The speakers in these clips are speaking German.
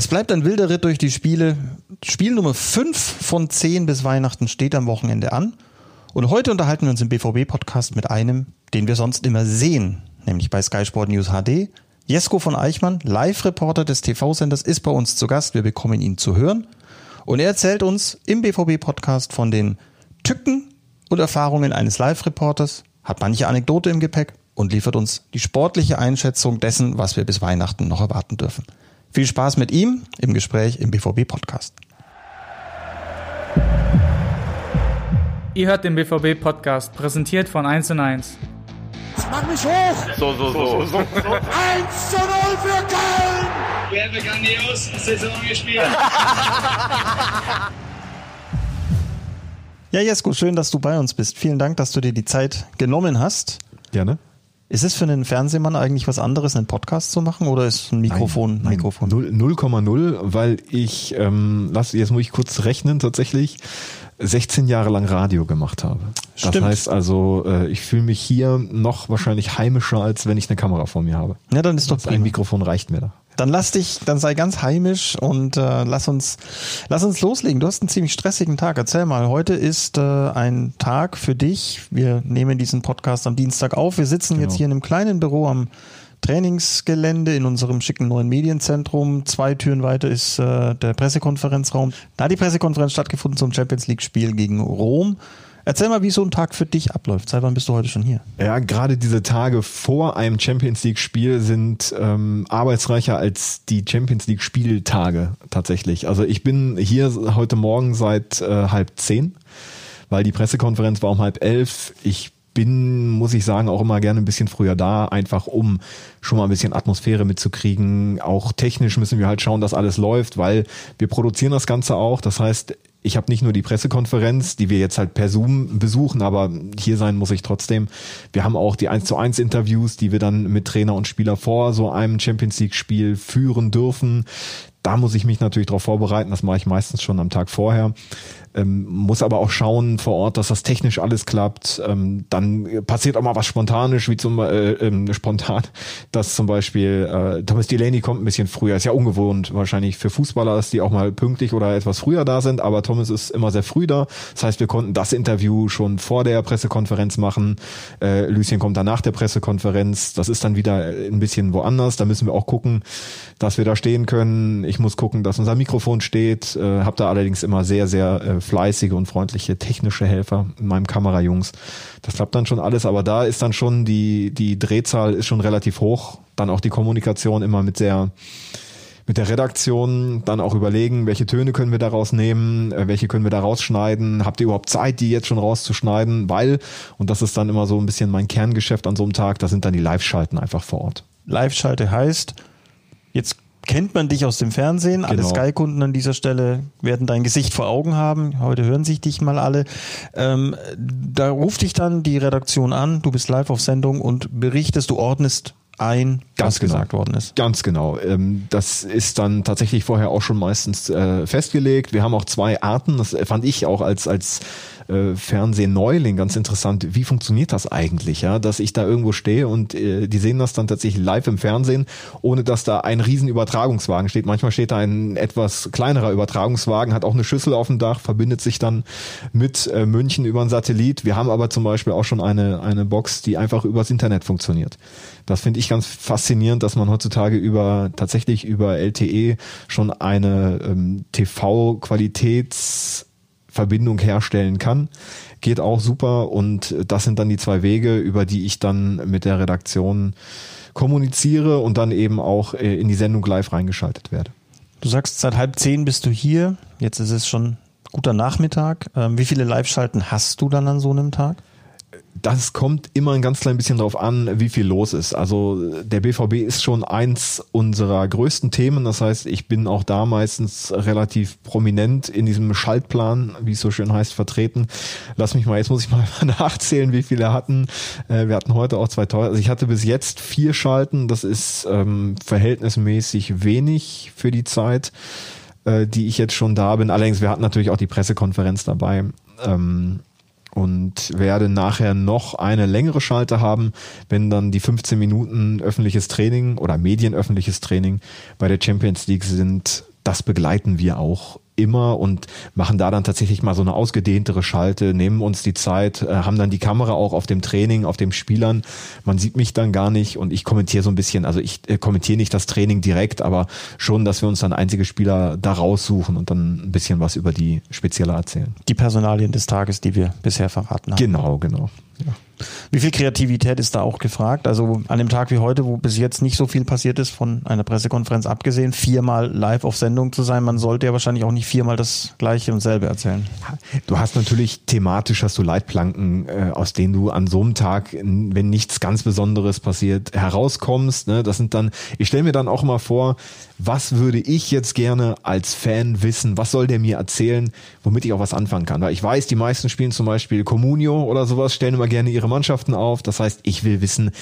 Es bleibt ein wilder Ritt durch die Spiele. Spiel Nummer 5 von 10 bis Weihnachten steht am Wochenende an. Und heute unterhalten wir uns im BVB-Podcast mit einem, den wir sonst immer sehen, nämlich bei Sky Sport News HD. Jesko von Eichmann, Live-Reporter des TV-Senders, ist bei uns zu Gast. Wir bekommen ihn zu hören. Und er erzählt uns im BVB-Podcast von den Tücken und Erfahrungen eines Live-Reporters, hat manche Anekdote im Gepäck und liefert uns die sportliche Einschätzung dessen, was wir bis Weihnachten noch erwarten dürfen. Viel Spaß mit ihm im Gespräch im BVB Podcast. Ihr hört den BVB Podcast, präsentiert von 1 und 1. Mach mich hoch! So, so, so. so, 1 zu 0 für Köln! Wir haben grandios Saison gespielt. ja, Jesko, schön, dass du bei uns bist. Vielen Dank, dass du dir die Zeit genommen hast. Gerne. Ist es für einen Fernsehmann eigentlich was anderes, einen Podcast zu machen oder ist ein Mikrofon nein, Mikrofon? 0,0, weil ich, ähm, lass, jetzt muss ich kurz rechnen, tatsächlich 16 Jahre lang Radio gemacht habe. Stimmt. Das heißt also, äh, ich fühle mich hier noch wahrscheinlich heimischer, als wenn ich eine Kamera vor mir habe. Ja, dann ist doch ein prima. Mikrofon reicht mir da. Dann lass dich, dann sei ganz heimisch und äh, lass uns, lass uns loslegen. Du hast einen ziemlich stressigen Tag. Erzähl mal. Heute ist äh, ein Tag für dich. Wir nehmen diesen Podcast am Dienstag auf. Wir sitzen Genau. jetzt hier in einem kleinen Büro am Trainingsgelände in unserem schicken neuen Medienzentrum. Zwei Türen weiter ist äh, der Pressekonferenzraum. Da hat die Pressekonferenz stattgefunden zum Champions League Spiel gegen Rom. Erzähl mal, wie so ein Tag für dich abläuft. Seit wann bist du heute schon hier? Ja, gerade diese Tage vor einem Champions League Spiel sind ähm, arbeitsreicher als die Champions League Spieltage tatsächlich. Also ich bin hier heute Morgen seit äh, halb zehn, weil die Pressekonferenz war um halb elf. Ich bin, muss ich sagen, auch immer gerne ein bisschen früher da, einfach um schon mal ein bisschen Atmosphäre mitzukriegen. Auch technisch müssen wir halt schauen, dass alles läuft, weil wir produzieren das Ganze auch. Das heißt, ich habe nicht nur die Pressekonferenz, die wir jetzt halt per Zoom besuchen, aber hier sein muss ich trotzdem. Wir haben auch die 1 zu 1 Interviews, die wir dann mit Trainer und Spieler vor so einem Champions League Spiel führen dürfen. Da muss ich mich natürlich darauf vorbereiten. Das mache ich meistens schon am Tag vorher. Ähm, muss aber auch schauen vor Ort, dass das technisch alles klappt. Ähm, dann passiert auch mal was Spontanes, wie zum äh, ähm, spontan, dass zum Beispiel äh, Thomas Delaney kommt ein bisschen früher. Ist ja ungewohnt wahrscheinlich für Fußballer, dass die auch mal pünktlich oder etwas früher da sind. Aber Thomas ist immer sehr früh da. Das heißt, wir konnten das Interview schon vor der Pressekonferenz machen. Äh, Lucien kommt dann nach der Pressekonferenz. Das ist dann wieder ein bisschen woanders. Da müssen wir auch gucken, dass wir da stehen können. Ich muss gucken, dass unser Mikrofon steht. Äh, hab da allerdings immer sehr, sehr äh, fleißige und freundliche technische Helfer in meinem Kamerajungs. Das klappt dann schon alles, aber da ist dann schon die, die Drehzahl ist schon relativ hoch. Dann auch die Kommunikation immer mit sehr, mit der Redaktion dann auch überlegen, welche Töne können wir daraus nehmen, äh, welche können wir da rausschneiden, habt ihr überhaupt Zeit, die jetzt schon rauszuschneiden, weil, und das ist dann immer so ein bisschen mein Kerngeschäft an so einem Tag, da sind dann die Live-Schalten einfach vor Ort. Live-Schalte heißt, jetzt kennt man dich aus dem Fernsehen. Alle Genau. Sky-Kunden an dieser Stelle werden dein Gesicht vor Augen haben. Heute hören sich dich mal alle. Ähm, da ruft dich dann die Redaktion an, du bist live auf Sendung und berichtest, du ordnest ein, Ganz was genau. gesagt worden ist. Ganz genau. Ähm, Das ist dann tatsächlich vorher auch schon meistens äh, festgelegt. Wir haben auch zwei Arten. Das fand ich auch als als äh, Fernsehneuling ganz interessant. Wie funktioniert das eigentlich, ja? Dass ich da irgendwo stehe und äh, die sehen das dann tatsächlich live im Fernsehen, ohne dass da ein riesen Übertragungswagen steht. Manchmal steht da ein etwas kleinerer Übertragungswagen, hat auch eine Schüssel auf dem Dach, verbindet sich dann mit äh, München über einen Satellit. Wir haben aber zum Beispiel auch schon eine eine Box, die einfach übers Internet funktioniert. Das finde ich ganz faszinierend, dass man heutzutage über tatsächlich über LTE schon eine ähm, TV-Qualitätsverbindung herstellen kann. Geht auch super und das sind dann die zwei Wege, über die ich dann mit der Redaktion kommuniziere und dann eben auch äh, in die Sendung live reingeschaltet werde. Du sagst, seit halb zehn bist du hier. Jetzt ist es schon guter Nachmittag. Ähm, wie viele Live-Schalten hast du dann an so einem Tag? Das kommt immer ein ganz klein bisschen drauf an, wie viel los ist. Also der BVB ist schon eins unserer größten Themen. Das heißt, ich bin auch da meistens relativ prominent in diesem Schaltplan, wie es so schön heißt, vertreten. Lass mich mal, jetzt muss ich mal nachzählen, wie viele hatten. Äh, Wir hatten heute auch zwei Teuer. Also ich hatte bis jetzt vier Schalten. Das ist ähm, verhältnismäßig wenig für die Zeit, äh, die ich jetzt schon da bin. Allerdings, wir hatten natürlich auch die Pressekonferenz dabei. Ähm, und werde nachher noch eine längere Schalte haben, wenn dann die 15 Minuten öffentliches Training oder medienöffentliches Training bei der Champions League sind. das begleiten wir auch immer und machen da dann tatsächlich mal so eine ausgedehntere Schalte, nehmen uns die Zeit, äh, haben dann die Kamera auch auf dem Training, auf dem Spielern. Man sieht mich dann gar nicht und ich kommentiere so ein bisschen, also ich äh, kommentiere nicht das Training direkt, aber schon, dass wir uns dann einzige Spieler da raussuchen und dann ein bisschen was über die Spezieller erzählen. Die Personalien des Tages, die wir bisher verraten haben. Genau, genau. Wie viel Kreativität ist da auch gefragt? Also an dem Tag wie heute, wo bis jetzt nicht so viel passiert ist, von einer Pressekonferenz abgesehen, viermal live auf Sendung zu sein, man sollte ja wahrscheinlich auch nicht viermal das Gleiche und selbe erzählen. Du hast natürlich thematisch hast du Leitplanken, äh, aus denen du an so einem Tag, wenn nichts ganz Besonderes passiert, herauskommst. Ne? Das sind dann, ich stelle mir dann auch mal vor, was würde ich jetzt gerne als Fan wissen? Was soll der mir erzählen, womit ich auch was anfangen kann? Weil ich weiß, die meisten spielen zum Beispiel Communio oder sowas, stellen immer gerne ihre Mannschaften auf. Das heißt, ich will wissen,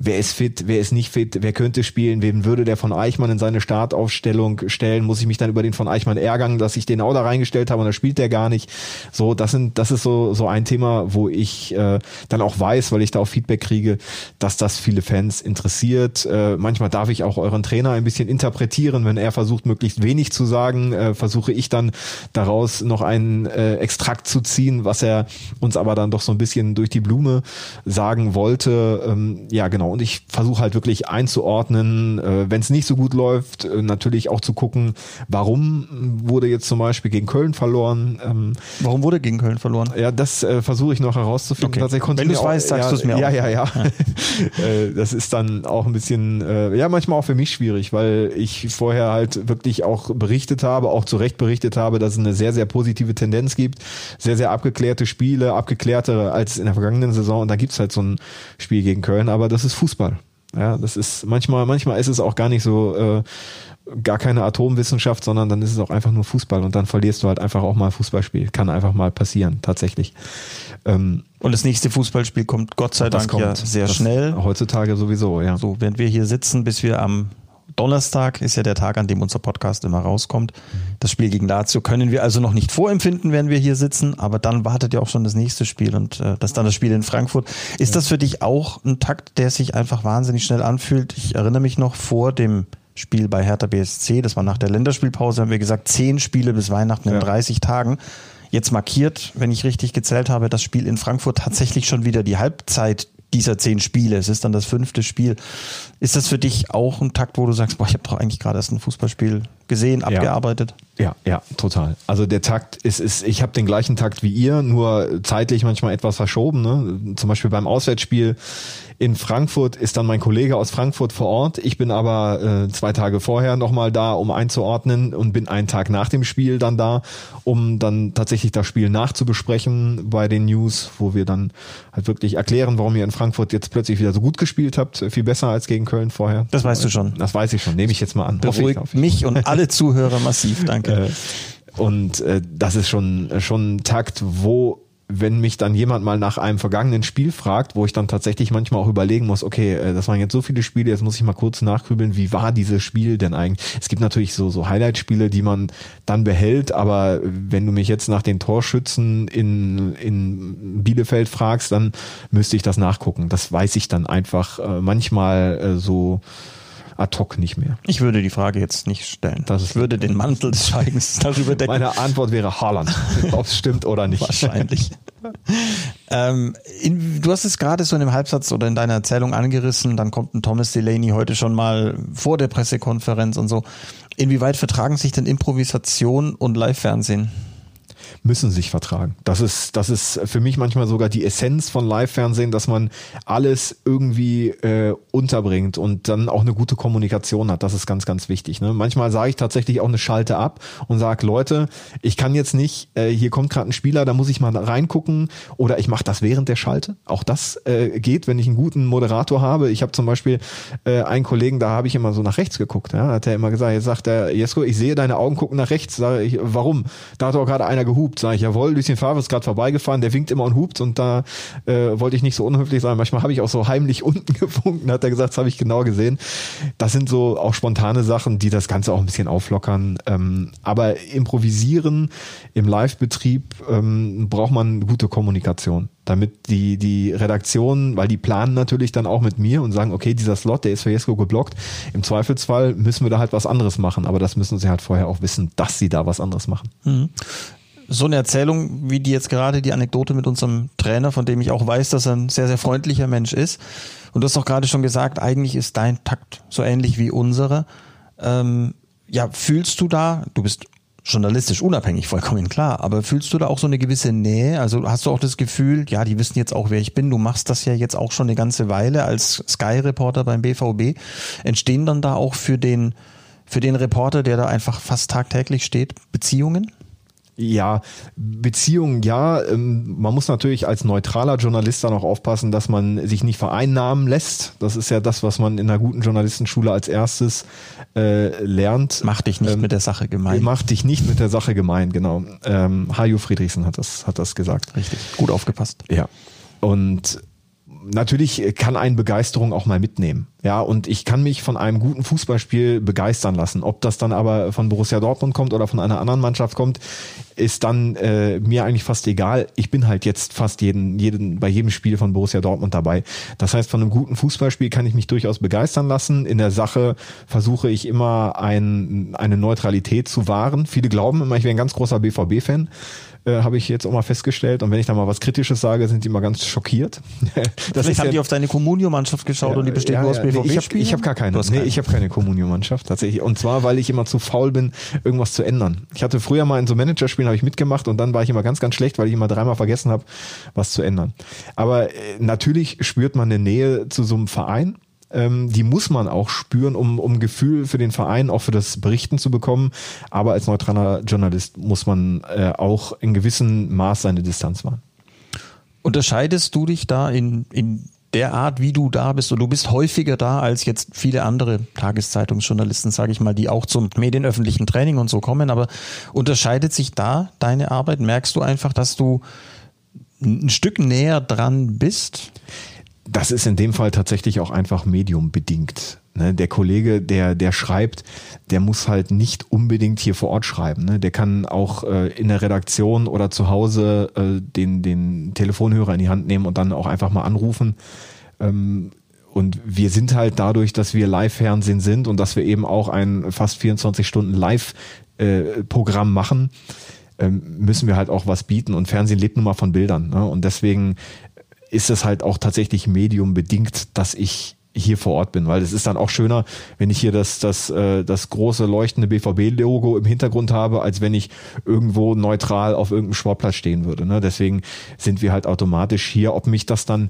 wer ist fit, wer ist nicht fit, wer könnte spielen, wen würde der von Eichmann in seine Startaufstellung stellen, muss ich mich dann über den von Eichmann ärgern, dass ich den auch da reingestellt habe und da spielt der gar nicht. So, das sind, das ist so, so ein Thema, wo ich äh, dann auch weiß, weil ich da auch Feedback kriege, dass das viele Fans interessiert. Äh, manchmal darf ich auch euren Trainer ein bisschen interpretieren, wenn er versucht, möglichst wenig zu sagen, äh, versuche ich dann daraus noch einen äh, Extrakt zu ziehen, was er uns aber dann doch so ein bisschen durch die Blume sagen wollte. Ähm, ja, genau Genau, und ich versuche halt wirklich einzuordnen, äh, wenn es nicht so gut läuft, äh, natürlich auch zu gucken, warum wurde jetzt zum Beispiel gegen Köln verloren. Ähm, warum wurde gegen Köln verloren? Ja, das äh, versuche ich noch herauszufinden. Okay. Wenn du es weißt, sagst ja, du es mir ja, auch. Ja, ja, ja. Äh, das ist dann auch ein bisschen, äh, ja, manchmal auch für mich schwierig, weil ich vorher halt wirklich auch berichtet habe, auch zu Recht berichtet habe, dass es eine sehr, sehr positive Tendenz gibt. Sehr, sehr abgeklärte Spiele, abgeklärtere als in der vergangenen Saison. Und da gibt's halt so ein Spiel gegen Köln, aber das ist Fußball. Ja, das ist manchmal, manchmal ist es auch gar nicht so äh, gar keine Atomwissenschaft, sondern dann ist es auch einfach nur Fußball und dann verlierst du halt einfach auch mal Fußballspiel. Kann einfach mal passieren, tatsächlich. Ähm, und das nächste Fußballspiel kommt Gott sei Dank kommt, ja sehr schnell. Heutzutage sowieso, ja. So, während wir hier sitzen, bis wir am Donnerstag ist ja der Tag, an dem unser Podcast immer rauskommt. Das Spiel gegen Lazio können wir also noch nicht vorempfinden, wenn wir hier sitzen, aber dann wartet ja auch schon das nächste Spiel und äh, das dann das Spiel in Frankfurt. Ist das für dich auch ein Takt, der sich einfach wahnsinnig schnell anfühlt? Ich erinnere mich noch vor dem Spiel bei Hertha BSC, das war nach der Länderspielpause, haben wir gesagt, zehn Spiele bis Weihnachten in ja. 30 Tagen. Jetzt markiert, wenn ich richtig gezählt habe, das Spiel in Frankfurt tatsächlich schon wieder die Halbzeit dieser zehn Spiele. Es ist dann das fünfte Spiel. Ist das für dich auch ein Takt, wo du sagst, boah, ich habe doch eigentlich gerade erst ein Fußballspiel gesehen, abgearbeitet? Ja, ja, total. Also der Takt ist, ist ich habe den gleichen Takt wie ihr, nur zeitlich manchmal etwas verschoben. Ne? Zum Beispiel beim Auswärtsspiel in Frankfurt ist dann mein Kollege aus Frankfurt vor Ort. Ich bin aber äh, zwei Tage vorher nochmal da, um einzuordnen und bin einen Tag nach dem Spiel dann da, um dann tatsächlich das Spiel nachzubesprechen bei den News, wo wir dann halt wirklich erklären, warum ihr in Frankfurt jetzt plötzlich wieder so gut gespielt habt, viel besser als gegen Köln vorher. Das weißt du schon. Das weiß ich schon, nehme ich jetzt mal an. Beruhigt mich und alle Zuhörer massiv, danke. Äh, und äh, das ist schon, schon ein Takt, wo wenn mich dann jemand mal nach einem vergangenen Spiel fragt, wo ich dann tatsächlich manchmal auch überlegen muss, okay, äh, das waren jetzt so viele Spiele, jetzt muss ich mal kurz nachgrübeln, wie war dieses Spiel denn eigentlich? Es gibt natürlich so, so Highlight-Spiele, die man dann behält, aber wenn du mich jetzt nach den Torschützen in, in Bielefeld fragst, dann müsste ich das nachgucken. Das weiß ich dann einfach äh, manchmal äh, so ad hoc nicht mehr. Ich würde die Frage jetzt nicht stellen. Das ich würde den Mantel des Schweigens darüber decken. Meine Antwort wäre Haaland, ob es stimmt oder nicht. Wahrscheinlich. ähm, in, du hast es gerade so in dem Halbsatz oder in deiner Erzählung angerissen, dann kommt ein Thomas Delaney heute schon mal vor der Pressekonferenz und so. Inwieweit vertragen sich denn Improvisation und Live-Fernsehen? Müssen sich vertragen. Das ist, das ist für mich manchmal sogar die Essenz von Live-Fernsehen, dass man alles irgendwie äh, unterbringt und dann auch eine gute Kommunikation hat. Das ist ganz, ganz wichtig. Ne? Manchmal sage ich tatsächlich auch eine Schalte ab und sage, Leute, ich kann jetzt nicht, äh, hier kommt gerade ein Spieler, da muss ich mal reingucken oder ich mache das während der Schalte. Auch das äh, geht, wenn ich einen guten Moderator habe. Ich habe zum Beispiel äh, einen Kollegen, da habe ich immer so nach rechts geguckt. Ja? Hat er immer gesagt, jetzt sagt er, Jesko, ich sehe deine Augen gucken nach rechts. Sage ich, warum? Da hat auch gerade einer gehupt gehupt, sage ich, jawohl, Lucien Favre ist gerade vorbeigefahren, der winkt immer und hupt und da äh, wollte ich nicht so unhöflich sein. Manchmal habe ich auch so heimlich unten gewunken, hat er gesagt, das habe ich genau gesehen. Das sind so auch spontane Sachen, die das Ganze auch ein bisschen auflockern. Ähm, aber improvisieren im Live-Betrieb ähm, braucht man gute Kommunikation. damit die, die Redaktion, weil die planen natürlich dann auch mit mir und sagen, okay, dieser Slot, der ist für Jesko geblockt. Im Zweifelsfall müssen wir da halt was anderes machen, aber das müssen sie halt vorher auch wissen, dass sie da was anderes machen. Mhm so eine Erzählung, wie die jetzt gerade die Anekdote mit unserem Trainer, von dem ich auch weiß, dass er ein sehr, sehr freundlicher Mensch ist. Und du hast doch gerade schon gesagt, eigentlich ist dein Takt so ähnlich wie unsere. Ähm, ja, fühlst du da, du bist journalistisch unabhängig, vollkommen klar, aber fühlst du da auch so eine gewisse Nähe? Also hast du auch das Gefühl, ja, die wissen jetzt auch, wer ich bin, du machst das ja jetzt auch schon eine ganze Weile als Sky-Reporter beim BVB. Entstehen dann da auch für den, für den Reporter, der da einfach fast tagtäglich steht, Beziehungen? Ja, Beziehungen ja. Ähm, man muss natürlich als neutraler Journalist dann auch aufpassen, dass man sich nicht vereinnahmen lässt. Das ist ja das, was man in einer guten Journalistenschule als erstes äh, lernt. Mach dich nicht ähm, mit der Sache gemein. Mach dich nicht mit der Sache gemein, genau. Ähm, Hajo Friedrichsen hat das, hat das gesagt. Richtig, gut aufgepasst. Ja. Und natürlich kann ein Begeisterung auch mal mitnehmen. Ja, und ich kann mich von einem guten Fußballspiel begeistern lassen. Ob das dann aber von Borussia Dortmund kommt oder von einer anderen Mannschaft kommt, ist dann äh, mir eigentlich fast egal. Ich bin halt jetzt fast jeden, jeden, bei jedem Spiel von Borussia Dortmund dabei. Das heißt, von einem guten Fußballspiel kann ich mich durchaus begeistern lassen. In der Sache versuche ich immer ein, eine Neutralität zu wahren. Viele glauben immer, ich wäre ein ganz großer BVB-Fan äh, habe ich jetzt auch mal festgestellt. Und wenn ich da mal was Kritisches sage, sind die immer ganz schockiert. das Vielleicht haben ja, die auf deine Communio-Mannschaft geschaut ja, und die besteht ja, nur aus BVB. Nee, ich habe hab gar keine. Nee, ich habe keine Communio-Mannschaft tatsächlich. Und zwar, weil ich immer zu faul bin, irgendwas zu ändern. Ich hatte früher mal in so Managerspielen habe ich mitgemacht und dann war ich immer ganz, ganz schlecht, weil ich immer dreimal vergessen habe, was zu ändern. Aber äh, natürlich spürt man eine Nähe zu so einem Verein ähm, die muss man auch spüren, um, um Gefühl für den Verein, auch für das Berichten zu bekommen. Aber als neutraler Journalist muss man äh, auch in gewissem Maß seine Distanz wahren. Unterscheidest du dich da in, in der Art, wie du da bist, und du bist häufiger da als jetzt viele andere Tageszeitungsjournalisten, sage ich mal, die auch zum medienöffentlichen Training und so kommen. Aber unterscheidet sich da deine Arbeit? Merkst du einfach, dass du ein Stück näher dran bist? Das ist in dem Fall tatsächlich auch einfach mediumbedingt. Ne? Der Kollege, der, der schreibt, der muss halt nicht unbedingt hier vor Ort schreiben. Ne? Der kann auch äh, in der Redaktion oder zu Hause äh, den, den Telefonhörer in die Hand nehmen und dann auch einfach mal anrufen. Ähm, und wir sind halt dadurch, dass wir Live-Fernsehen sind und dass wir eben auch ein fast 24 Stunden Live-Programm äh, machen, ähm, müssen wir halt auch was bieten. Und Fernsehen lebt nun mal von Bildern. Ne? Und deswegen ist es halt auch tatsächlich mediumbedingt, dass ich hier vor Ort bin, weil es ist dann auch schöner, wenn ich hier das, das, äh, das große leuchtende BVB-Logo im Hintergrund habe, als wenn ich irgendwo neutral auf irgendeinem Sportplatz stehen würde. Ne? Deswegen sind wir halt automatisch hier. Ob mich das dann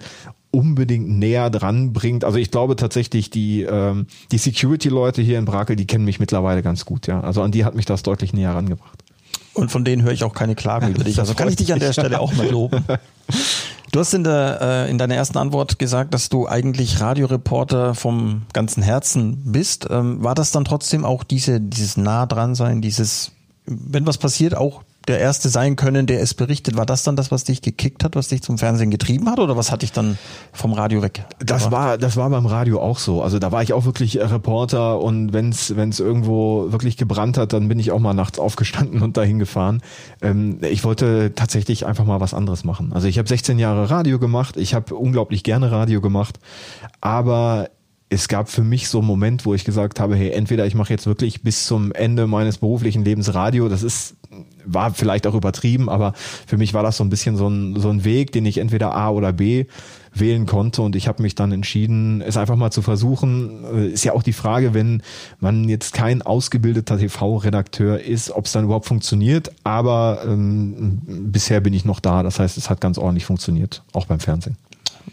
unbedingt näher dran bringt. Also ich glaube tatsächlich, die, ähm, die Security-Leute hier in Brakel, die kennen mich mittlerweile ganz gut, ja. Also an die hat mich das deutlich näher rangebracht. Und von denen höre ich auch keine Klagen über dich. Also kann ich dich an der Stelle auch mal loben. Du hast in, der, äh, in deiner ersten Antwort gesagt, dass du eigentlich Radioreporter vom ganzen Herzen bist. Ähm, war das dann trotzdem auch diese, dieses nah dran sein, dieses, wenn was passiert, auch der Erste sein können, der es berichtet. War das dann das, was dich gekickt hat, was dich zum Fernsehen getrieben hat oder was hat dich dann vom Radio weg? Das war, das war beim Radio auch so. Also da war ich auch wirklich Reporter und wenn es irgendwo wirklich gebrannt hat, dann bin ich auch mal nachts aufgestanden und dahin gefahren. Ähm, ich wollte tatsächlich einfach mal was anderes machen. Also ich habe 16 Jahre Radio gemacht, ich habe unglaublich gerne Radio gemacht, aber es gab für mich so einen Moment, wo ich gesagt habe, hey, entweder ich mache jetzt wirklich bis zum Ende meines beruflichen Lebens Radio, das ist, war vielleicht auch übertrieben, aber für mich war das so ein bisschen so ein, so ein Weg, den ich entweder A oder B wählen konnte und ich habe mich dann entschieden, es einfach mal zu versuchen. Ist ja auch die Frage, wenn man jetzt kein ausgebildeter TV-Redakteur ist, ob es dann überhaupt funktioniert, aber ähm, bisher bin ich noch da, das heißt, es hat ganz ordentlich funktioniert, auch beim Fernsehen.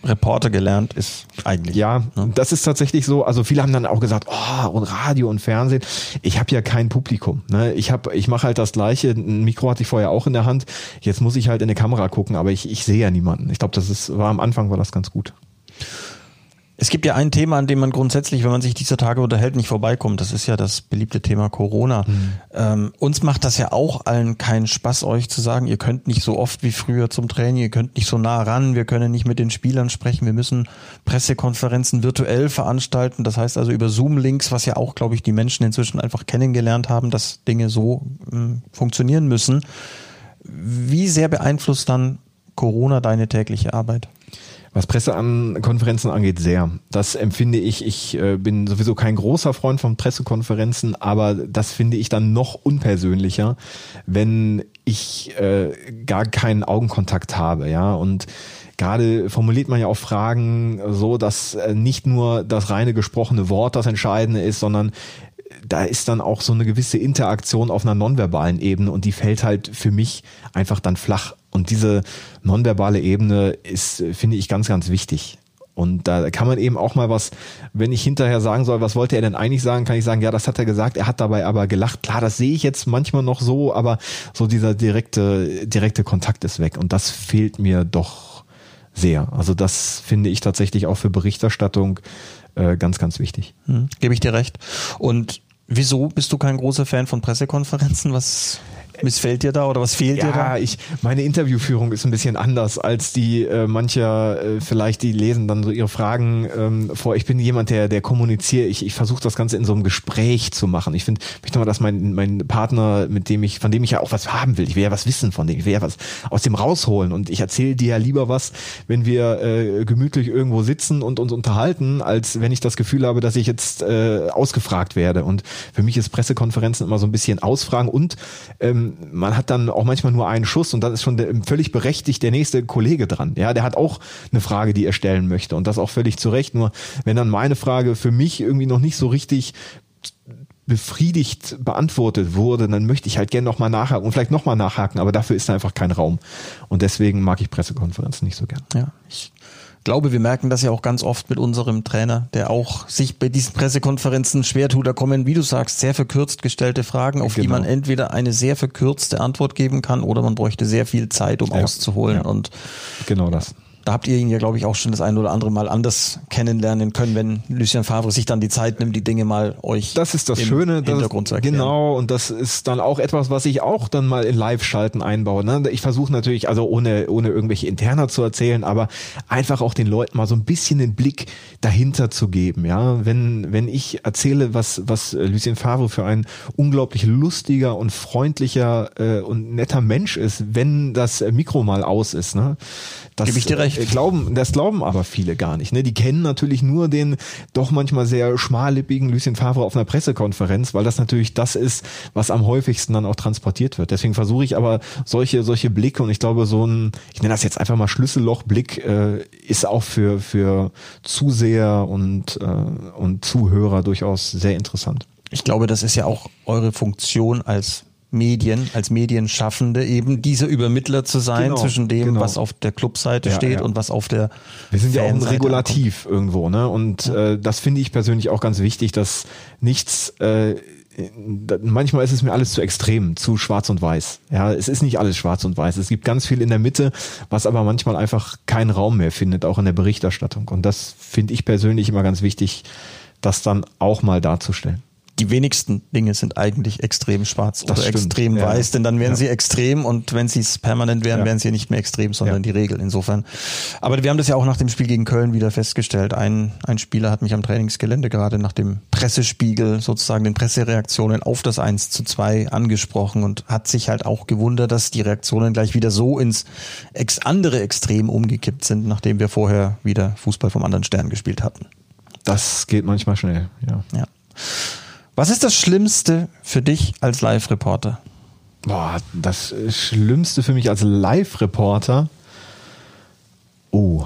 Reporter gelernt ist eigentlich. Ja, ne? das ist tatsächlich so. Also viele haben dann auch gesagt, oh, und Radio und Fernsehen. Ich habe ja kein Publikum. Ne? Ich habe, ich mache halt das Gleiche. Ein Mikro hatte ich vorher auch in der Hand. Jetzt muss ich halt in eine Kamera gucken, aber ich, ich sehe ja niemanden. Ich glaube, das ist, war am Anfang war das ganz gut. Es gibt ja ein Thema, an dem man grundsätzlich, wenn man sich dieser Tage unterhält, nicht vorbeikommt. Das ist ja das beliebte Thema Corona. Mhm. Ähm, uns macht das ja auch allen keinen Spaß, euch zu sagen, ihr könnt nicht so oft wie früher zum Training, ihr könnt nicht so nah ran, wir können nicht mit den Spielern sprechen, wir müssen Pressekonferenzen virtuell veranstalten. Das heißt also über Zoom-Links, was ja auch, glaube ich, die Menschen inzwischen einfach kennengelernt haben, dass Dinge so äh, funktionieren müssen. Wie sehr beeinflusst dann Corona deine tägliche Arbeit? Was Pressekonferenzen angeht, sehr. Das empfinde ich. Ich äh, bin sowieso kein großer Freund von Pressekonferenzen, aber das finde ich dann noch unpersönlicher, wenn ich äh, gar keinen Augenkontakt habe, ja. Und gerade formuliert man ja auch Fragen so, dass äh, nicht nur das reine gesprochene Wort das Entscheidende ist, sondern da ist dann auch so eine gewisse Interaktion auf einer nonverbalen Ebene und die fällt halt für mich einfach dann flach. Und diese nonverbale Ebene ist, finde ich, ganz, ganz wichtig. Und da kann man eben auch mal was, wenn ich hinterher sagen soll, was wollte er denn eigentlich sagen, kann ich sagen, ja, das hat er gesagt, er hat dabei aber gelacht. Klar, das sehe ich jetzt manchmal noch so, aber so dieser direkte, direkte Kontakt ist weg. Und das fehlt mir doch sehr. Also das finde ich tatsächlich auch für Berichterstattung äh, ganz, ganz wichtig. Hm, Gebe ich dir recht. Und wieso bist du kein großer Fan von Pressekonferenzen? Was missfällt dir da oder was fehlt ja, dir da? ich meine Interviewführung ist ein bisschen anders als die äh, mancher äh, vielleicht die lesen dann so ihre Fragen ähm, vor. Ich bin jemand, der der kommuniziert. Ich, ich versuche das Ganze in so einem Gespräch zu machen. Ich finde, möchte mal, dass mein mein Partner, mit dem ich von dem ich ja auch was haben will, ich will ja was wissen von dem, ich will ja was aus dem rausholen und ich erzähle dir ja lieber was, wenn wir äh, gemütlich irgendwo sitzen und uns unterhalten, als wenn ich das Gefühl habe, dass ich jetzt äh, ausgefragt werde. Und für mich ist Pressekonferenzen immer so ein bisschen ausfragen und ähm, man hat dann auch manchmal nur einen Schuss und dann ist schon der, völlig berechtigt der nächste Kollege dran. Ja, der hat auch eine Frage, die er stellen möchte und das auch völlig zu Recht. Nur wenn dann meine Frage für mich irgendwie noch nicht so richtig befriedigt beantwortet wurde, dann möchte ich halt gerne nochmal nachhaken und vielleicht nochmal nachhaken, aber dafür ist da einfach kein Raum. Und deswegen mag ich Pressekonferenzen nicht so gern. Ja, ich glaube, wir merken das ja auch ganz oft mit unserem Trainer, der auch sich bei diesen Pressekonferenzen schwer tut. Da kommen, wie du sagst, sehr verkürzt gestellte Fragen, auf die Genau. man entweder eine sehr verkürzte Antwort geben kann oder man bräuchte sehr viel Zeit, um Ja. auszuholen. Ja. Und Genau das. Da habt ihr ihn ja, glaube ich, auch schon das ein oder andere Mal anders kennenlernen können, wenn Lucien Favre sich dann die Zeit nimmt, die Dinge mal euch Das ist das Schöne, das Hintergrund erklären. genau, und das ist dann auch etwas, was ich auch dann mal in Live-Schalten einbaue. Ne? Ich versuche natürlich, also ohne, ohne irgendwelche Interner zu erzählen, aber einfach auch den Leuten mal so ein bisschen den Blick dahinter zu geben. Ja, wenn, wenn ich erzähle, was, was Lucien Favre für ein unglaublich lustiger und freundlicher äh, und netter Mensch ist, wenn das Mikro mal aus ist, ne? Das Gebe ich dir recht. Äh, glauben, das glauben aber viele gar nicht. Ne? Die kennen natürlich nur den doch manchmal sehr schmallippigen Lucien Favre auf einer Pressekonferenz, weil das natürlich das ist, was am häufigsten dann auch transportiert wird. Deswegen versuche ich aber solche solche Blicke und ich glaube so ein, ich nenne das jetzt einfach mal Schlüssellochblick, äh, ist auch für für Zuseher und äh, und Zuhörer durchaus sehr interessant. Ich glaube, das ist ja auch eure Funktion als Medien, als Medienschaffende, eben dieser Übermittler zu sein Genau, zwischen dem, genau. was auf der Clubseite Ja, steht ja. und was auf der Wir sind ja auch ein Regulativ irgendwo, ne? Und äh, das finde ich persönlich auch ganz wichtig, dass nichts äh, manchmal ist es mir alles zu extrem, zu schwarz und weiß. Ja, es ist nicht alles schwarz und weiß. Es gibt ganz viel in der Mitte, was aber manchmal einfach keinen Raum mehr findet, auch in der Berichterstattung. Und das finde ich persönlich immer ganz wichtig, das dann auch mal darzustellen. Die wenigsten Dinge sind eigentlich extrem schwarz Das oder stimmt, extrem ja. weiß, denn dann wären Ja. sie extrem und wenn sie es permanent wären, Ja. wären sie nicht mehr extrem, sondern die Regel insofern. Aber wir haben das ja auch nach dem Spiel gegen Köln wieder festgestellt. Ein, ein Spieler hat mich am Trainingsgelände gerade nach dem Pressespiegel, sozusagen den Pressereaktionen auf das 1 zu 2 angesprochen und hat sich halt auch gewundert, dass die Reaktionen gleich wieder so ins ex andere Extrem umgekippt sind, nachdem wir vorher wieder Fußball vom anderen Stern gespielt hatten. Das geht manchmal schnell, ja. Ja. Was ist das Schlimmste für dich als Live-Reporter? Boah, das Schlimmste für mich als Live-Reporter. Oh.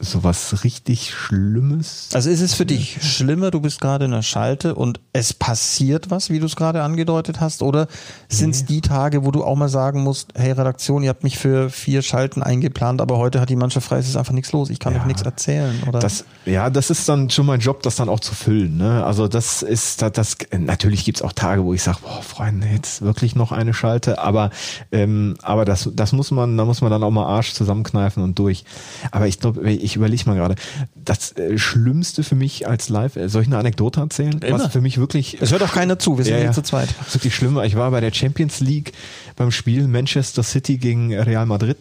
Sowas richtig Schlimmes. Also ist es für dich schlimmer, du bist gerade in der Schalte und es passiert was, wie du es gerade angedeutet hast? Oder sind es die Tage, wo du auch mal sagen musst, hey Redaktion, ihr habt mich für vier Schalten eingeplant, aber heute hat die Mannschaft frei, es ist einfach nichts los, ich kann Ja. euch nichts erzählen? Oder? Das, ja, das ist dann schon mein Job, das dann auch zu füllen. Ne? Also das ist, das, das natürlich gibt's auch Tage, wo ich sage, boah, Freunde, jetzt wirklich noch eine Schalte, aber, ähm, aber das, das muss man, da muss man dann auch mal Arsch zusammenkneifen und durch. Aber ich glaube, ich überlege mal gerade, das äh, Schlimmste für mich als Live, äh, soll ich eine Anekdote erzählen? Immer. Was für mich wirklich. es hört auch keiner zu, wir sind Ja, hier zu zweit. Das ist wirklich schlimm. Ich war bei der Champions League beim Spiel Manchester City gegen Real Madrid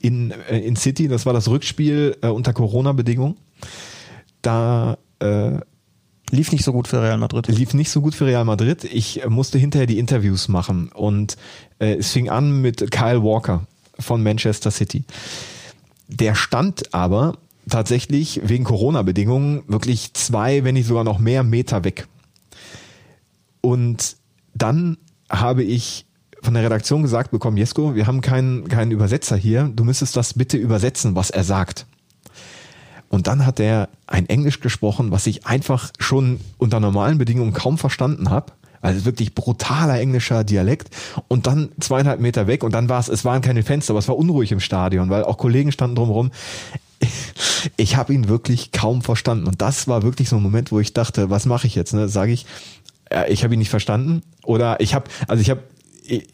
in, äh, in City. Das war das Rückspiel äh, unter Corona-Bedingungen. Da äh, Lief nicht so gut für Real Madrid. lief nicht so gut für Real Madrid. Ich äh, musste hinterher die Interviews machen und äh, es fing an mit Kyle Walker von Manchester City. Der stand aber tatsächlich wegen Corona-Bedingungen wirklich zwei, wenn nicht sogar noch mehr Meter weg. Und dann habe ich von der Redaktion gesagt bekommen, Jesko, wir haben keinen, keinen Übersetzer hier, du müsstest das bitte übersetzen, was er sagt. Und dann hat er ein Englisch gesprochen, was ich einfach schon unter normalen Bedingungen kaum verstanden habe. Also wirklich brutaler englischer Dialekt. Und dann zweieinhalb Meter weg und dann war es, es waren keine Fenster, aber es war unruhig im Stadion, weil auch Kollegen standen drumherum. Ich habe ihn wirklich kaum verstanden. Und das war wirklich so ein Moment, wo ich dachte, was mache ich jetzt? Ne? Sage ich, äh, ich habe ihn nicht verstanden. Oder ich habe, also ich habe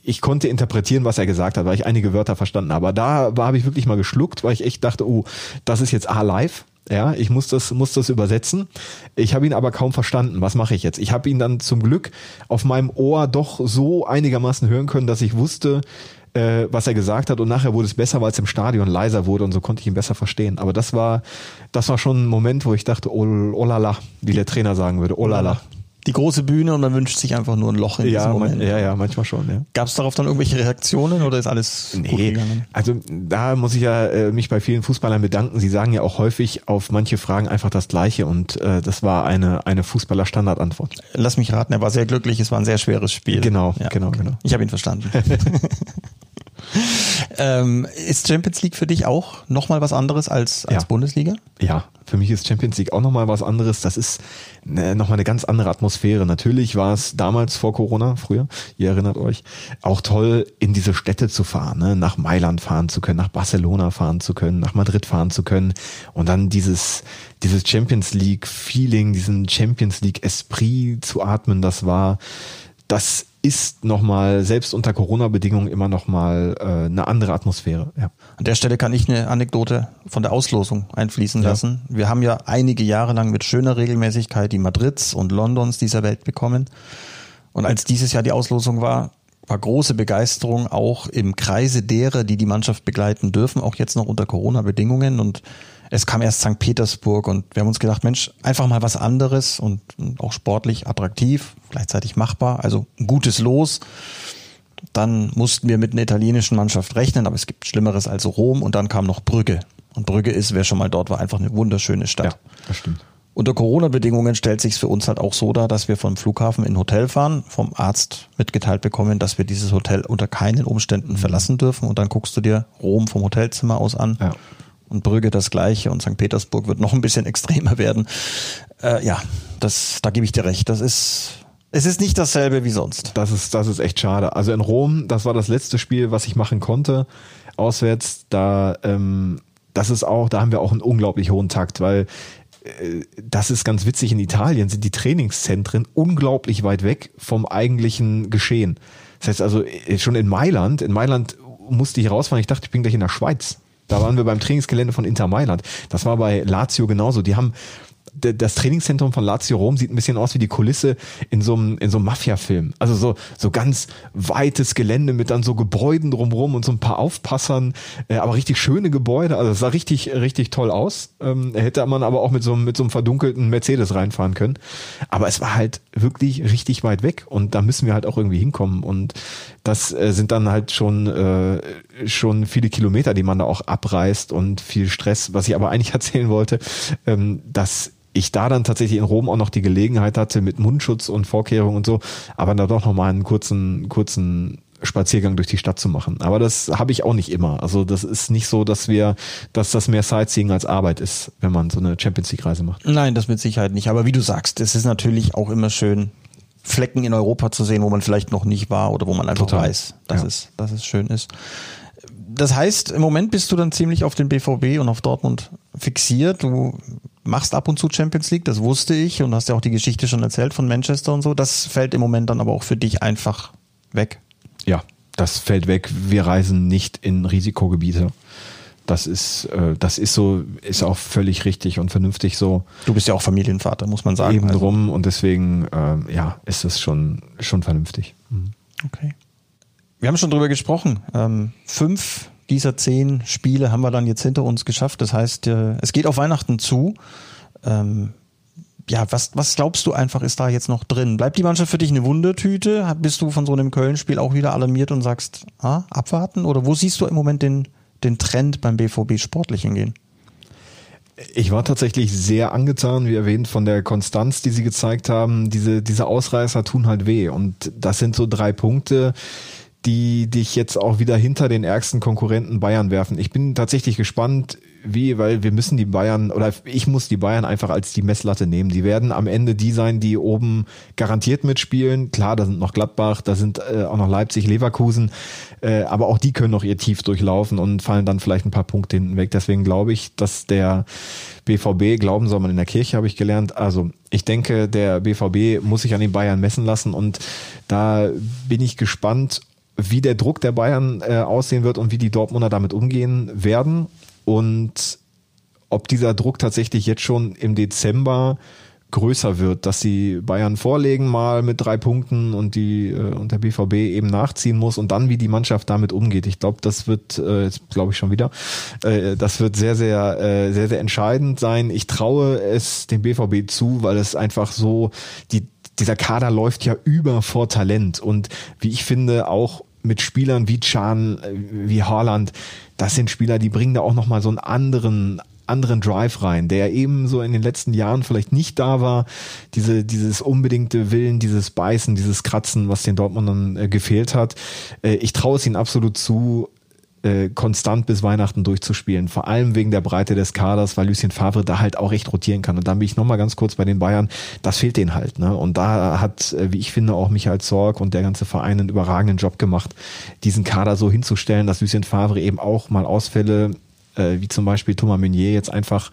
ich konnte interpretieren, was er gesagt hat, weil ich einige Wörter verstanden habe. Aber da habe ich wirklich mal geschluckt, weil ich echt dachte, oh, das ist jetzt A live. Ja, ich muss das, muss das übersetzen. Ich habe ihn aber kaum verstanden. Was mache ich jetzt? Ich habe ihn dann zum Glück auf meinem Ohr doch so einigermaßen hören können, dass ich wusste, äh, was er gesagt hat. Und nachher wurde es besser, weil es im Stadion leiser wurde und so konnte ich ihn besser verstehen. Aber das war, das war schon ein Moment, wo ich dachte, oh, oh la la, wie der Trainer sagen würde, oh la la die große Bühne und man wünscht sich einfach nur ein Loch in ja, diesem Moment. Man, ja, ja, manchmal schon. Ja. Gab es darauf dann irgendwelche Reaktionen oder ist alles nee, gut gegangen? Also da muss ich ja äh, mich bei vielen Fußballern bedanken. Sie sagen ja auch häufig auf manche Fragen einfach das Gleiche und äh, das war eine eine Fußballer-Standardantwort. Lass mich raten, er war sehr glücklich. Es war ein sehr schweres Spiel. Genau, ja, genau, okay. genau. Ich habe ihn verstanden. ähm, ist Champions League für dich auch nochmal was anderes als, als ja. Bundesliga? Ja, für mich ist Champions League auch nochmal was anderes. Das ist ne, nochmal eine ganz andere Atmosphäre. Natürlich war es damals vor Corona, früher, ihr erinnert euch, auch toll, in diese Städte zu fahren, ne? nach Mailand fahren zu können, nach Barcelona fahren zu können, nach Madrid fahren zu können und dann dieses, dieses Champions League Feeling, diesen Champions League Esprit zu atmen, das war, das ist nochmal, selbst unter Corona-Bedingungen, immer nochmal äh, eine andere Atmosphäre. Ja. An der Stelle kann ich eine Anekdote von der Auslosung einfließen ja. lassen. Wir haben ja einige Jahre lang mit schöner Regelmäßigkeit die Madrids und Londons dieser Welt bekommen. Und als dieses Jahr die Auslosung war, war große Begeisterung auch im Kreise derer, die die Mannschaft begleiten dürfen, auch jetzt noch unter Corona-Bedingungen. Und es kam erst St. Petersburg und wir haben uns gedacht, Mensch, einfach mal was anderes und auch sportlich attraktiv, gleichzeitig machbar, also ein gutes Los. Dann mussten wir mit einer italienischen Mannschaft rechnen, aber es gibt Schlimmeres als Rom und dann kam noch Brügge. Und Brügge ist, wer schon mal dort war, einfach eine wunderschöne Stadt. Ja, das stimmt. Unter Corona-Bedingungen stellt sich für uns halt auch so dar, dass wir vom Flughafen in ein Hotel fahren, vom Arzt mitgeteilt bekommen, dass wir dieses Hotel unter keinen Umständen mhm. verlassen dürfen. Und dann guckst du dir Rom vom Hotelzimmer aus an. Ja und Brügge das gleiche und St. Petersburg wird noch ein bisschen extremer werden. Äh, ja, das, da gebe ich dir recht. Das ist, es ist nicht dasselbe wie sonst. Das ist, das ist echt schade. Also in Rom, das war das letzte Spiel, was ich machen konnte, auswärts. Da, ähm, das ist auch, da haben wir auch einen unglaublich hohen Takt, weil äh, das ist ganz witzig. In Italien sind die Trainingszentren unglaublich weit weg vom eigentlichen Geschehen. Das heißt also äh, schon in Mailand, in Mailand musste ich rausfahren. Ich dachte, ich bin gleich in der Schweiz. Da waren wir beim Trainingsgelände von Inter Mailand. Das war bei Lazio genauso. Die haben das Trainingszentrum von Lazio Rom sieht ein bisschen aus wie die Kulisse in so einem, in so einem Mafia-Film. Also so, so ganz weites Gelände mit dann so Gebäuden drumrum und so ein paar Aufpassern, äh, aber richtig schöne Gebäude. Also es sah richtig, richtig toll aus. Ähm, hätte man aber auch mit so, einem, mit so einem verdunkelten Mercedes reinfahren können. Aber es war halt wirklich richtig weit weg und da müssen wir halt auch irgendwie hinkommen. Und das äh, sind dann halt schon, äh, schon viele Kilometer, die man da auch abreißt und viel Stress. Was ich aber eigentlich erzählen wollte, ähm, dass ich da dann tatsächlich in Rom auch noch die Gelegenheit hatte mit Mundschutz und Vorkehrungen und so, aber da doch noch mal einen kurzen, kurzen Spaziergang durch die Stadt zu machen. Aber das habe ich auch nicht immer. Also das ist nicht so, dass wir, dass das mehr Sightseeing als Arbeit ist, wenn man so eine Champions League Reise macht. Nein, das mit Sicherheit nicht. Aber wie du sagst, es ist natürlich auch immer schön, Flecken in Europa zu sehen, wo man vielleicht noch nicht war oder wo man einfach Total. weiß, dass ja. es, dass es schön ist. Das heißt, im Moment bist du dann ziemlich auf den BVB und auf Dortmund fixiert. Du machst ab und zu Champions League, das wusste ich und hast ja auch die Geschichte schon erzählt von Manchester und so. Das fällt im Moment dann aber auch für dich einfach weg. Ja, das fällt weg. Wir reisen nicht in Risikogebiete. Das ist, äh, das ist so, ist auch völlig richtig und vernünftig so. Du bist ja auch Familienvater, muss man sagen. Eben also. drum und deswegen, äh, ja, ist das schon, schon vernünftig. Mhm. Okay. Wir haben schon drüber gesprochen. Ähm, fünf dieser zehn Spiele haben wir dann jetzt hinter uns geschafft. Das heißt, äh, es geht auf Weihnachten zu. Ähm, ja, was, was glaubst du einfach ist da jetzt noch drin? Bleibt die Mannschaft für dich eine Wundertüte? Bist du von so einem Köln-Spiel auch wieder alarmiert und sagst, ah, abwarten? Oder wo siehst du im Moment den, den Trend beim BVB sportlich hingehen? Ich war tatsächlich sehr angetan, wie erwähnt, von der Konstanz, die sie gezeigt haben. Diese, diese Ausreißer tun halt weh. Und das sind so drei Punkte, die dich jetzt auch wieder hinter den ärgsten Konkurrenten Bayern werfen. Ich bin tatsächlich gespannt, wie, weil wir müssen die Bayern oder ich muss die Bayern einfach als die Messlatte nehmen. Die werden am Ende die sein, die oben garantiert mitspielen. Klar, da sind noch Gladbach, da sind äh, auch noch Leipzig, Leverkusen, äh, aber auch die können noch ihr Tief durchlaufen und fallen dann vielleicht ein paar Punkte hinten weg. Deswegen glaube ich, dass der BVB, glauben soll man in der Kirche, habe ich gelernt. Also ich denke, der BVB muss sich an den Bayern messen lassen und da bin ich gespannt, wie der Druck der Bayern äh, aussehen wird und wie die Dortmunder damit umgehen werden und ob dieser Druck tatsächlich jetzt schon im Dezember größer wird, dass sie Bayern vorlegen mal mit drei Punkten und die äh, und der BVB eben nachziehen muss und dann wie die Mannschaft damit umgeht. Ich glaube, das wird äh, jetzt glaube ich schon wieder, äh, das wird sehr sehr sehr sehr entscheidend sein. Ich traue es dem BVB zu, weil es einfach so die dieser Kader läuft ja über vor Talent und wie ich finde auch mit Spielern wie Chan, äh, wie Haaland, das sind Spieler, die bringen da auch nochmal so einen anderen, anderen Drive rein, der eben so in den letzten Jahren vielleicht nicht da war. Diese, dieses unbedingte Willen, dieses Beißen, dieses Kratzen, was den Dortmundern äh, gefehlt hat. Äh, ich traue es ihnen absolut zu, äh, konstant bis Weihnachten durchzuspielen. Vor allem wegen der Breite des Kaders, weil Lucien Favre da halt auch echt rotieren kann. Und dann bin ich nochmal ganz kurz bei den Bayern. Das fehlt denen halt. Ne? Und da hat, äh, wie ich finde, auch Michael Zorg und der ganze Verein einen überragenden Job gemacht, diesen Kader so hinzustellen, dass Lucien Favre eben auch mal Ausfälle äh, wie zum Beispiel Thomas Meunier jetzt einfach,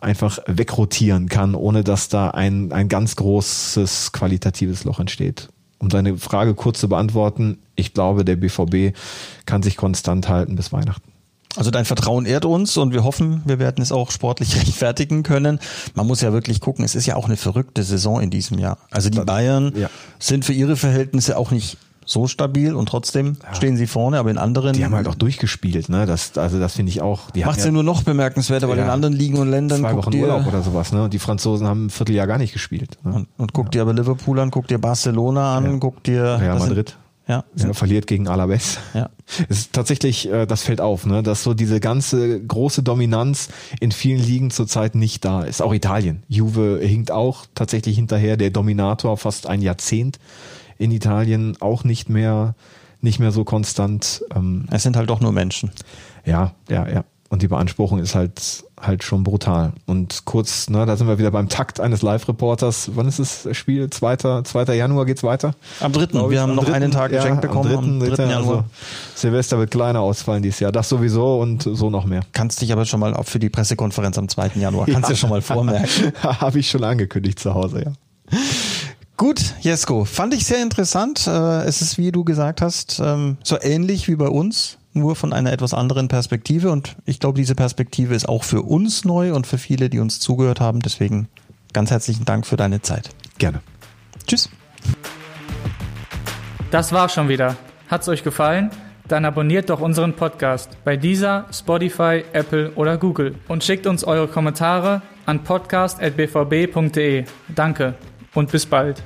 einfach wegrotieren kann, ohne dass da ein, ein ganz großes qualitatives Loch entsteht um deine Frage kurz zu beantworten, ich glaube, der BVB kann sich konstant halten bis Weihnachten. Also dein Vertrauen ehrt uns und wir hoffen, wir werden es auch sportlich rechtfertigen können. Man muss ja wirklich gucken, es ist ja auch eine verrückte Saison in diesem Jahr. Also die Bayern ja. sind für ihre Verhältnisse auch nicht so stabil und trotzdem ja. stehen sie vorne, aber in anderen. Die haben halt auch durchgespielt, ne? Das, also das finde ich auch. Macht ja, ja nur noch bemerkenswerter, weil ja, in anderen Ligen und Ländern. Zwei Wochen Urlaub oder sowas, ne? Die Franzosen haben ein Vierteljahr gar nicht gespielt. Ne? Und, und guck dir aber Liverpool an, guck dir Barcelona an, guck dir. Real Madrid. Sind, ja, ja, verliert gegen Alaves. Ja. Es ist tatsächlich, äh, das fällt auf, ne, dass so diese ganze große Dominanz in vielen Ligen zurzeit nicht da ist. Auch Italien. Juve hinkt auch tatsächlich hinterher, der Dominator fast ein Jahrzehnt in Italien auch nicht mehr, nicht mehr so konstant. Ähm, es sind halt doch nur Menschen. Ja, ja, ja. Und die Beanspruchung ist halt halt schon brutal. Und kurz, ne, da sind wir wieder beim Takt eines Live-Reporters. Wann ist das Spiel? 2. 2. Januar geht's weiter? Am 3. Wir haben noch 3. einen Tag ja, geschenkt bekommen. Am 3. Am 3. Januar. Also Silvester wird kleiner ausfallen dieses Jahr. Das sowieso und so noch mehr. Kannst dich aber schon mal auch für die Pressekonferenz am 2. Januar, kannst ja. du schon mal vormerken. Habe ich schon angekündigt zu Hause, ja. Gut, Jesko, fand ich sehr interessant. Äh, es ist, wie du gesagt hast, ähm, so ähnlich wie bei uns, nur von einer etwas anderen Perspektive. Und ich glaube, diese Perspektive ist auch für uns neu und für viele, die uns zugehört haben. Deswegen ganz herzlichen Dank für deine Zeit. Gerne. Tschüss. Das war schon wieder. Hat's euch gefallen? Dann abonniert doch unseren Podcast bei dieser, Spotify, Apple oder Google und schickt uns eure Kommentare an podcast.bvb.de. Danke und bis bald.